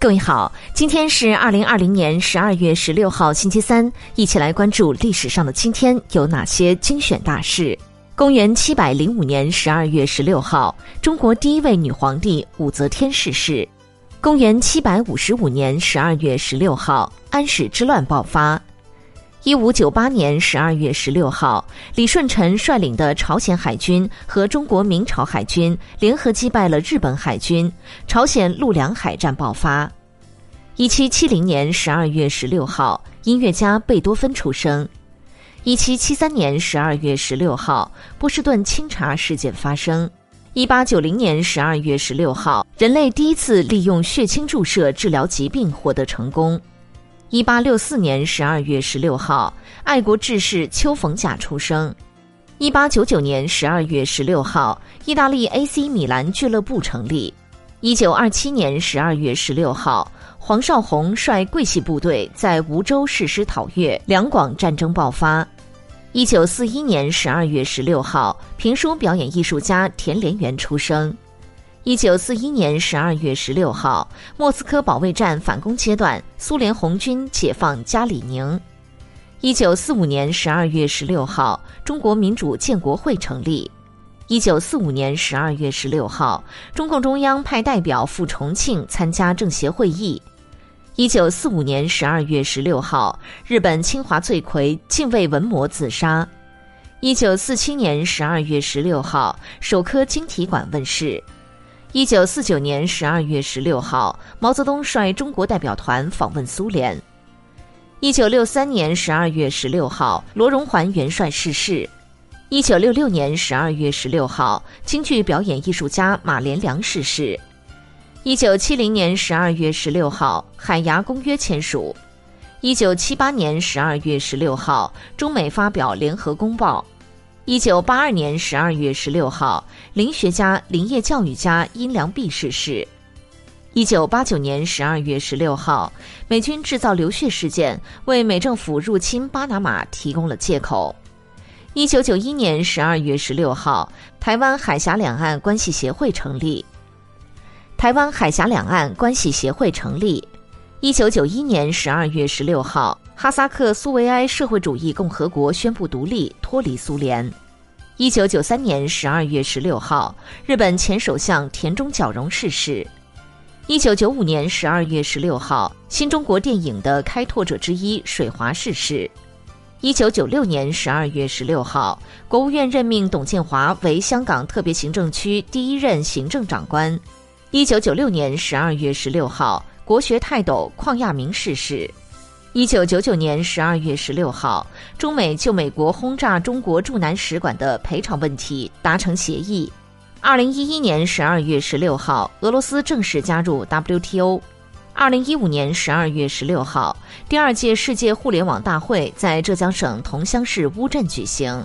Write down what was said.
各位好，今天是二零二零年十二月十六号，星期三，一起来关注历史上的今天有哪些精选大事。公元七百零五年十二月十六号，中国第一位女皇帝武则天逝世。公元七百五十五年十二月十六号，安史之乱爆发。一五九八年十二月十六号，李舜臣率领的朝鲜海军和中国明朝海军联合击败了日本海军，朝鲜陆良海战爆发。一七七零年十二月十六号，音乐家贝多芬出生。一七七三年十二月十六号，波士顿清查事件发生。一八九零年十二月十六号，人类第一次利用血清注射治疗疾病获得成功。一八六四年十二月十六号，爱国志士丘逢甲出生。一八九九年十二月十六号，意大利 AC 米兰俱乐部成立。一九二七年十二月十六号，黄绍竑率桂系部队在梧州誓师讨粤，两广战争爆发。一九四一年十二月十六号，评书表演艺术家田连元出生。一九四一年十二月十六号，莫斯科保卫战反攻阶段，苏联红军解放加里宁。一九四五年十二月十六号，中国民主建国会成立。一九四五年十二月十六号，中共中央派代表赴重庆参加政协会议。一九四五年十二月十六号，日本侵华罪魁近卫文磨自杀。一九四七年十二月十六号，首颗晶体管问世。一九四九年十二月十六号，毛泽东率中国代表团访问苏联。一九六三年十二月十六号，罗荣桓元帅逝世。一九六六年十二月十六号，京剧表演艺术家马连良逝世。一九七零年十二月十六号，海牙公约签署。一九七八年十二月十六号，中美发表联合公报。一九八二年十二月十六号，林学家、林业教育家殷良弼逝世。一九八九年十二月十六号，美军制造流血事件为美政府入侵巴拿马提供了借口。一九九一年十二月十六号，台湾海峡两岸关系协会成立。台湾海峡两岸关系协会成立。一九九一年十二月十六号。哈萨克苏维埃社会主义共和国宣布独立，脱离苏联。一九九三年十二月十六号，日本前首相田中角荣逝世。一九九五年十二月十六号，新中国电影的开拓者之一水华逝世。一九九六年十二月十六号，国务院任命董建华为香港特别行政区第一任行政长官。一九九六年十二月十六号，国学泰斗邝亚明逝世。一九九九年十二月十六号，中美就美国轰炸中国驻南使馆的赔偿问题达成协议。二零一一年十二月十六号，俄罗斯正式加入 WTO。二零一五年十二月十六号，第二届世界互联网大会在浙江省桐乡市乌镇举行。